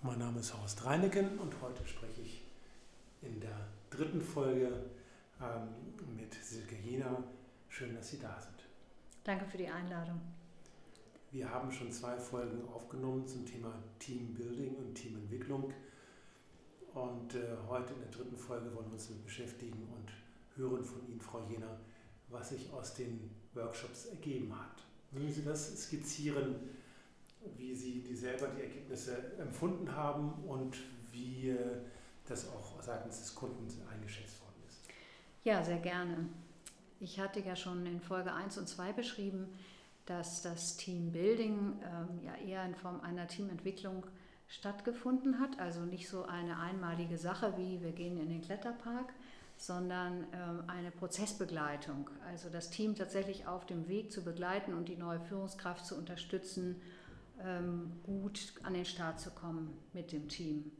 Mein Name ist Horst Reineken und heute spreche ich in der dritten Folge ähm, mit Silke Jena. Schön, dass Sie da sind. Danke für die Einladung. Wir haben schon zwei Folgen aufgenommen zum Thema Teambuilding und Teamentwicklung. Und äh, heute in der dritten Folge wollen wir uns damit beschäftigen und hören von Ihnen, Frau Jena, was sich aus den Workshops ergeben hat. Mögen Sie das skizzieren, wie Sie die selber die Ergebnisse empfunden haben und wie äh, das auch seitens des Kunden eingeschätzt worden ist? Ja, sehr gerne. Ich hatte ja schon in Folge 1 und 2 beschrieben, dass das Teambuilding ähm, ja eher in Form einer Teamentwicklung stattgefunden hat. Also nicht so eine einmalige Sache wie wir gehen in den Kletterpark, sondern ähm, eine Prozessbegleitung. Also das Team tatsächlich auf dem Weg zu begleiten und die neue Führungskraft zu unterstützen, gut an den Start zu kommen mit dem Team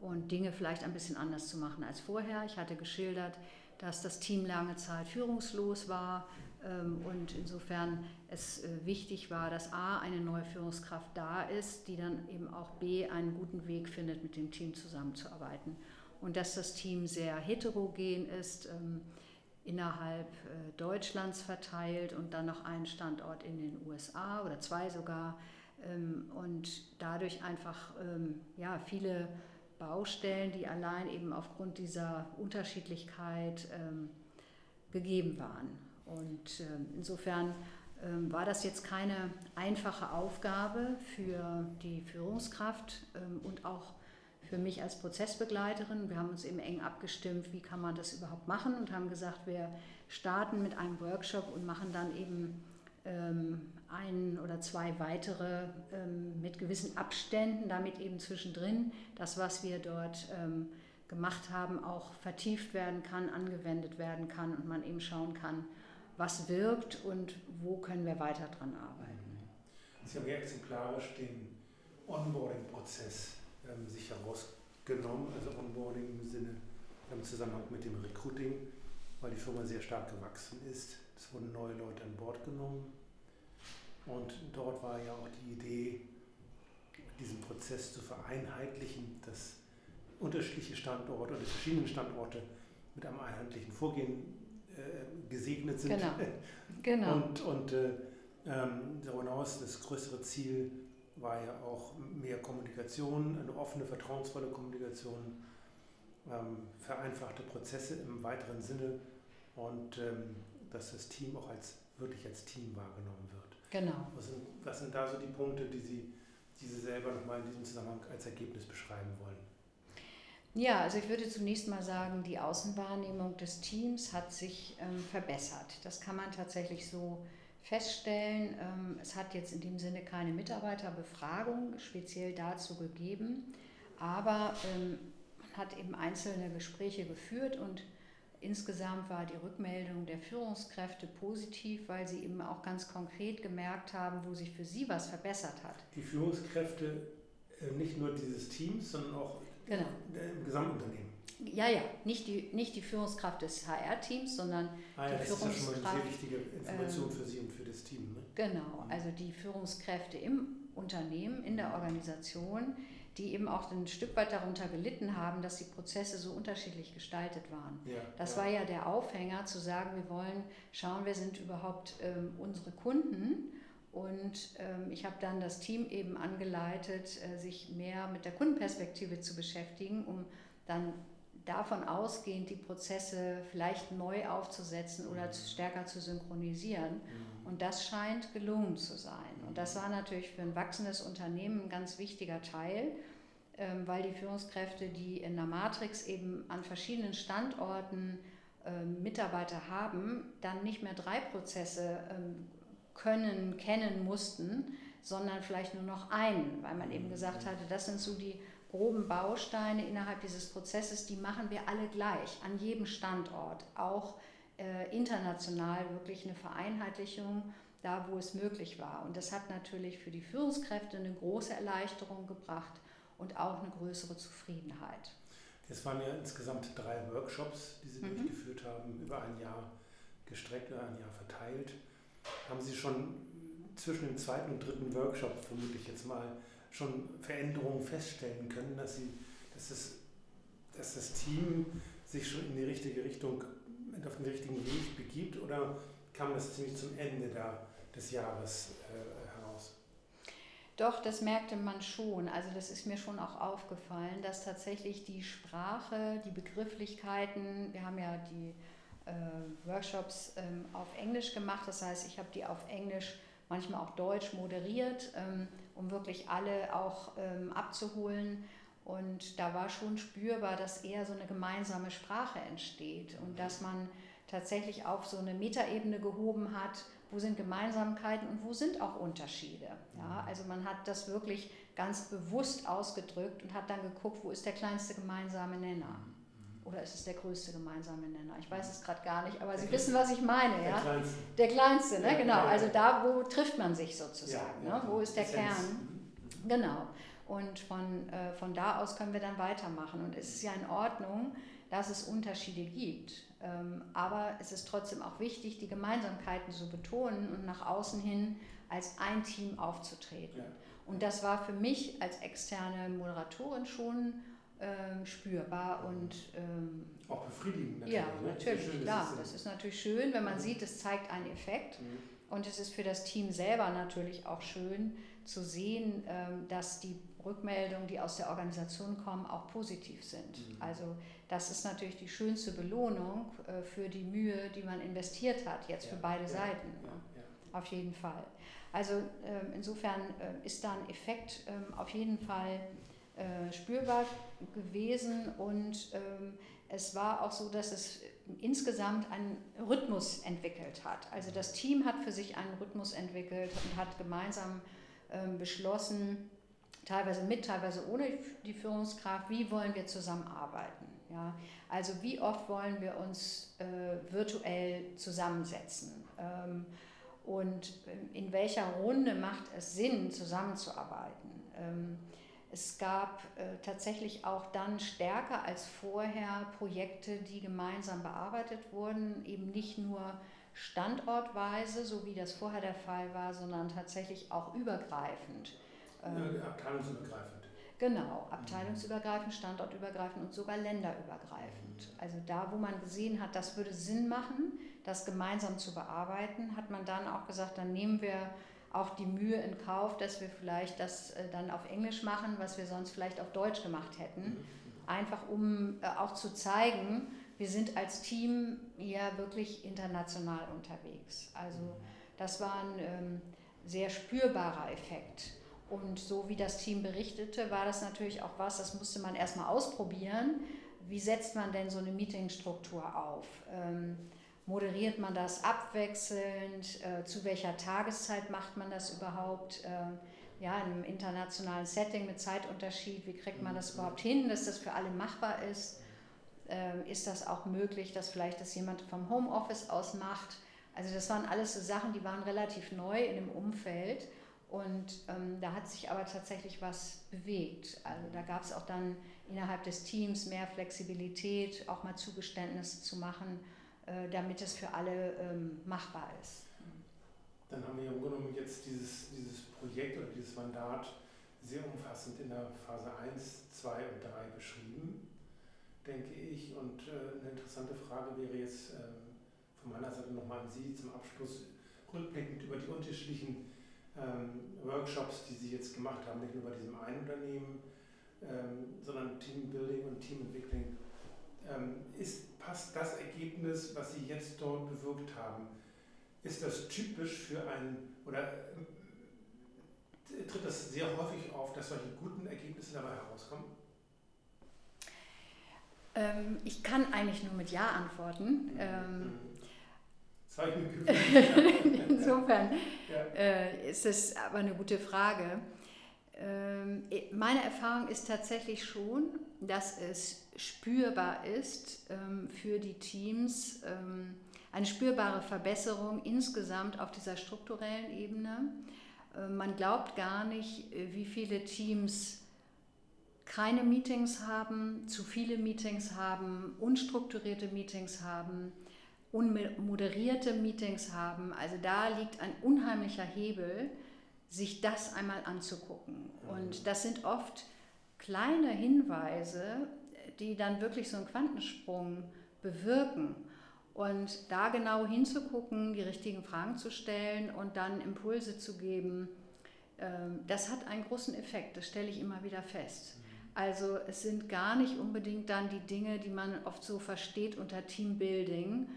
und Dinge vielleicht ein bisschen anders zu machen als vorher. Ich hatte geschildert, dass das Team lange Zeit führungslos war ähm, und insofern es äh, wichtig war, dass A, eine neue Führungskraft da ist, die dann eben auch B, einen guten Weg findet, mit dem Team zusammenzuarbeiten. Und dass das Team sehr heterogen ist, ähm, innerhalb äh, Deutschlands verteilt und dann noch einen Standort in den USA oder zwei sogar. Ähm, und dadurch einfach ja, viele Baustellen, die allein eben aufgrund dieser Unterschiedlichkeit ähm, gegeben waren. Und ähm, insofern ähm, war das jetzt keine einfache Aufgabe für die Führungskraft ähm, und auch für mich als Prozessbegleiterin. Wir haben uns eben eng abgestimmt, wie kann man das überhaupt machen und haben gesagt, wir starten mit einem Workshop und machen dann eben ähm, ein oder zwei weitere ähm, mit gewissen Abständen, damit eben zwischendrin das, was wir dort ähm, gemacht haben, auch vertieft werden kann, angewendet werden kann und man eben schauen kann, was wirkt und wo können wir weiter dran arbeiten. Sie haben ja exemplarisch den Onboarding-Prozess ähm, sich herausgenommen, also Onboarding im Sinne im Zusammenhang mit dem Recruiting, weil die Firma sehr stark gewachsen ist. Es wurden neue Leute an Bord genommen und dort war ja auch die Idee, diesen Prozess zu vereinheitlichen, dass unterschiedliche Standorte oder verschiedene Standorte mit einem einheitlichen Vorgehen äh, gesegnet sind. Genau. genau. Und, und äh, ähm, darüber hinaus, das größere Ziel war ja auch mehr Kommunikation, eine offene, vertrauensvolle Kommunikation, ähm, vereinfachte Prozesse im weiteren Sinne und ähm, dass das Team auch als wirklich als Team wahrgenommen wird. Genau. Was sind, was sind da so die Punkte, die Sie, die Sie selber nochmal in diesem Zusammenhang als Ergebnis beschreiben wollen? Ja, also ich würde zunächst mal sagen, die Außenwahrnehmung des Teams hat sich ähm, verbessert. Das kann man tatsächlich so feststellen. Ähm, es hat jetzt in dem Sinne keine Mitarbeiterbefragung speziell dazu gegeben, aber ähm, man hat eben einzelne Gespräche geführt und Insgesamt war die Rückmeldung der Führungskräfte positiv, weil sie eben auch ganz konkret gemerkt haben, wo sich für sie was verbessert hat. Die Führungskräfte äh, nicht nur dieses Teams, sondern auch genau. im Gesamtunternehmen. Ja, ja, nicht die, nicht die Führungskraft des HR-Teams, sondern ah, ja, die das Führungskraft. Das ist ja schon mal eine sehr wichtige Information ähm, für Sie und für das Team. Ne? Genau, also die Führungskräfte im Unternehmen, in der Organisation, die eben auch ein Stück weit darunter gelitten haben, dass die Prozesse so unterschiedlich gestaltet waren. Ja, das ja. war ja der Aufhänger zu sagen, wir wollen schauen, wer sind überhaupt ähm, unsere Kunden. Und ähm, ich habe dann das Team eben angeleitet, äh, sich mehr mit der Kundenperspektive zu beschäftigen, um dann davon ausgehend die Prozesse vielleicht neu aufzusetzen oder zu, stärker zu synchronisieren. Mhm. Und das scheint gelungen zu sein. Und das war natürlich für ein wachsendes Unternehmen ein ganz wichtiger Teil, ähm, weil die Führungskräfte, die in der Matrix eben an verschiedenen Standorten ähm, Mitarbeiter haben, dann nicht mehr drei Prozesse ähm, können, kennen mussten, sondern vielleicht nur noch einen, weil man eben gesagt mhm. hatte, das sind so die groben Bausteine innerhalb dieses Prozesses, die machen wir alle gleich, an jedem Standort, auch äh, international wirklich eine Vereinheitlichung, da wo es möglich war. Und das hat natürlich für die Führungskräfte eine große Erleichterung gebracht und auch eine größere Zufriedenheit. Das waren ja insgesamt drei Workshops, die Sie mhm. durchgeführt haben, über ein Jahr gestreckt, über ein Jahr verteilt. Haben Sie schon zwischen dem zweiten und dritten Workshop vermutlich jetzt mal schon Veränderungen feststellen können, dass, sie, dass, das, dass das Team sich schon in die richtige Richtung, auf den richtigen Weg begibt oder kam das ziemlich zum Ende da, des Jahres äh, heraus? Doch, das merkte man schon. Also das ist mir schon auch aufgefallen, dass tatsächlich die Sprache, die Begrifflichkeiten, wir haben ja die äh, Workshops ähm, auf Englisch gemacht, das heißt, ich habe die auf Englisch manchmal auch Deutsch moderiert, ähm, um wirklich alle auch ähm, abzuholen. Und da war schon spürbar, dass eher so eine gemeinsame Sprache entsteht und dass man tatsächlich auf so eine Metaebene gehoben hat, wo sind Gemeinsamkeiten und wo sind auch Unterschiede. Ja, mhm. also man hat das wirklich ganz bewusst ausgedrückt und hat dann geguckt, wo ist der kleinste gemeinsame Nenner. Mhm. Oder ist es der größte gemeinsame Nenner? Ich weiß es gerade gar nicht, aber Sie wissen, was ich meine. Der ja? kleinste. Der kleinste, ne? Ja, genau. Also da, wo trifft man sich sozusagen? ne? Wo ist der Essenz. Kern? Mhm. Genau. Und von, äh, von da aus können wir dann weitermachen. Und es ist ja in Ordnung, dass es Unterschiede gibt. Ähm, aber es ist trotzdem auch wichtig, die Gemeinsamkeiten zu betonen und nach außen hin als ein Team aufzutreten. Und das war für mich als externe Moderatorin schon ähm, spürbar und ähm, auch befriedigend. Natürlich, ja, ne? natürlich, schön, klar. Das ist natürlich schön, wenn man mhm. sieht, es zeigt einen Effekt. Mhm. Und es ist für das Team selber natürlich auch schön zu sehen, ähm, dass die Rückmeldungen, die aus der Organisation kommen, auch positiv sind. Mhm. Also das ist natürlich die schönste Belohnung äh, für die Mühe, die man investiert hat, jetzt ja, für beide ja, Seiten. Ja, auf jeden Fall. Also ähm, insofern äh, ist da ein Effekt ähm, auf jeden Fall äh, spürbar gewesen und ähm, es war auch so, dass es insgesamt einen Rhythmus entwickelt hat. Also das Team hat für sich einen Rhythmus entwickelt und hat gemeinsam ähm, beschlossen, teilweise mit, teilweise ohne die Führungskraft, wie wollen wir zusammenarbeiten. Ja? Also wie oft wollen wir uns äh, virtuell zusammensetzen ähm, und in welcher Runde macht es Sinn, zusammenzuarbeiten. Ähm, es gab äh, tatsächlich auch dann stärker als vorher Projekte, die gemeinsam bearbeitet wurden, eben nicht nur standortweise, so wie das vorher der Fall war, sondern tatsächlich auch übergreifend. Ähm, ja, abteilungsübergreifend. Genau, abteilungsübergreifend, standortübergreifend und sogar länderübergreifend. Also da, wo man gesehen hat, das würde Sinn machen, das gemeinsam zu bearbeiten, hat man dann auch gesagt, dann nehmen wir auch die Mühe in Kauf, dass wir vielleicht das äh, dann auf Englisch machen, was wir sonst vielleicht auf Deutsch gemacht hätten. Mhm. Einfach um äh, auch zu zeigen, wir sind als Team ja wirklich international unterwegs. Also mhm. das war ein ähm, sehr spürbarer Effekt. Und so wie das Team berichtete, war das natürlich auch was, das musste man erstmal ausprobieren. Wie setzt man denn so eine Meetingstruktur auf? Ähm, moderiert man das abwechselnd? Äh, zu welcher Tageszeit macht man das überhaupt? Äh, ja, in einem internationalen Setting mit Zeitunterschied, wie kriegt man das mhm. überhaupt hin, dass das für alle machbar ist? Äh, ist das auch möglich, dass vielleicht das jemand vom Homeoffice aus macht? Also das waren alles so Sachen, die waren relativ neu in dem Umfeld und ähm, da hat sich aber tatsächlich was bewegt. Also da gab es auch dann innerhalb des Teams mehr Flexibilität, auch mal Zugeständnisse zu machen äh, damit es für alle ähm, machbar ist. Dann haben wir im Grunde genommen jetzt dieses, dieses Projekt oder dieses Mandat sehr umfassend in der Phase 1, 2 und 3 beschrieben, denke ich. Und äh, eine interessante Frage wäre jetzt ähm, von meiner Seite nochmal an Sie zum Abschluss, rückblickend über die unterschiedlichen Workshops, die Sie jetzt gemacht haben, nicht nur bei diesem einen Unternehmen, ähm, sondern Teambuilding und Teamentwicklung. Ähm, ist passt das Ergebnis, was Sie jetzt dort bewirkt haben, ist das typisch für ein, oder äh, tritt das sehr häufig auf, dass solche guten Ergebnisse dabei herauskommen? Ähm, ich kann eigentlich nur mit Ja antworten. Mhm. Ähm, Insofern ja. äh, ist es aber eine gute Frage. Ähm, meine Erfahrung ist tatsächlich schon, dass es spürbar ist ähm, für die Teams, ähm, eine spürbare Verbesserung insgesamt auf dieser strukturellen Ebene. Man glaubt gar nicht, äh, wie viele Teams keine Meetings haben, zu viele Meetings haben, unstrukturierte Meetings haben unmoderierte Meetings haben. Also da liegt ein unheimlicher Hebel, sich das einmal anzugucken. Mhm. Und das sind oft kleine Hinweise, die dann wirklich so einen Quantensprung bewirken. Und da genau hinzugucken, die richtigen Fragen zu stellen und dann Impulse zu geben, ähm, das hat einen großen Effekt, das stelle ich immer wieder fest. Mhm. Also es sind gar nicht unbedingt dann die Dinge, die man oft so versteht unter Teambuilding,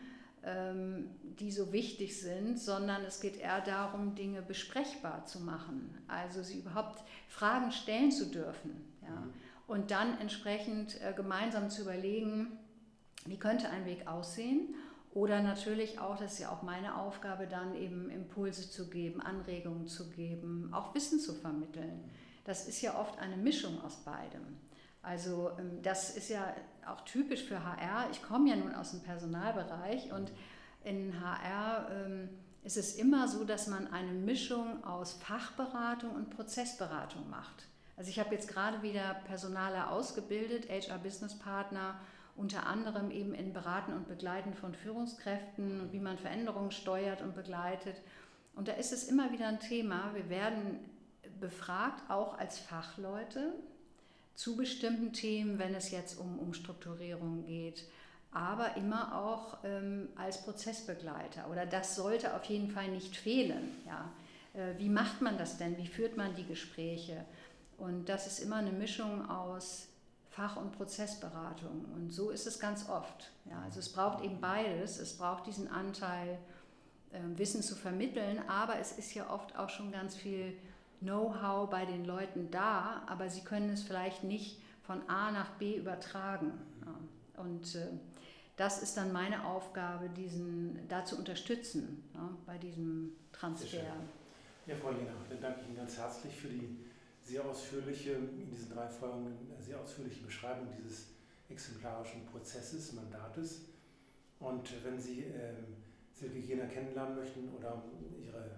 die so wichtig sind, sondern es geht eher darum, Dinge besprechbar zu machen. Also sie überhaupt Fragen stellen zu dürfen. Ja? Mhm. Und dann entsprechend äh, gemeinsam zu überlegen, wie könnte ein Weg aussehen oder natürlich auch, das ist ja auch meine Aufgabe, dann eben Impulse zu geben, Anregungen zu geben, auch Wissen zu vermitteln. Das ist ja oft eine Mischung aus beidem. Also ähm, das ist ja auch typisch für HR. Ich komme ja nun aus dem Personalbereich und in HR ähm, ist es immer so, dass man eine Mischung aus Fachberatung und Prozessberatung macht. Also ich habe jetzt gerade wieder Personale ausgebildet, HR-Business-Partner, unter anderem eben in Beraten und Begleiten von Führungskräften und wie man Veränderungen steuert und begleitet. Und da ist es immer wieder ein Thema. Wir werden befragt, auch als Fachleute, zu bestimmten Themen, wenn es jetzt um Umstrukturierung geht, aber immer auch ähm, als Prozessbegleiter. Oder das sollte auf jeden Fall nicht fehlen. Ja. Äh, wie macht man das denn? Wie führt man die Gespräche? Und das ist immer eine Mischung aus Fach- und Prozessberatung. Und so ist es ganz oft. Ja, also es braucht eben beides. Es braucht diesen Anteil, äh, Wissen zu vermitteln, aber es ist ja oft auch schon ganz viel Know-how bei den Leuten da, aber sie können es vielleicht nicht von A nach B übertragen. Und äh, das ist dann meine Aufgabe, diesen da zu unterstützen bei diesem Transfer. Ja, Frau Lena, dann danke ich Ihnen ganz herzlich für die sehr ausführliche, in diesen drei Folgen, sehr ausführliche Beschreibung dieses exemplarischen Prozesses, Mandates. Und wenn Sie ähm, Silke Jena kennenlernen möchten oder Ihre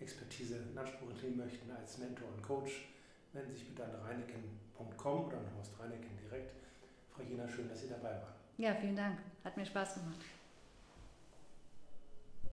Expertise in Anspruch nehmen möchten als Mentor und Coach, wenden Sie sich bitte an reineken.com oder an Horst Reineken direkt. Frau Jena, schön, dass Sie dabei waren. Ja, vielen Dank. Hat mir Spaß gemacht.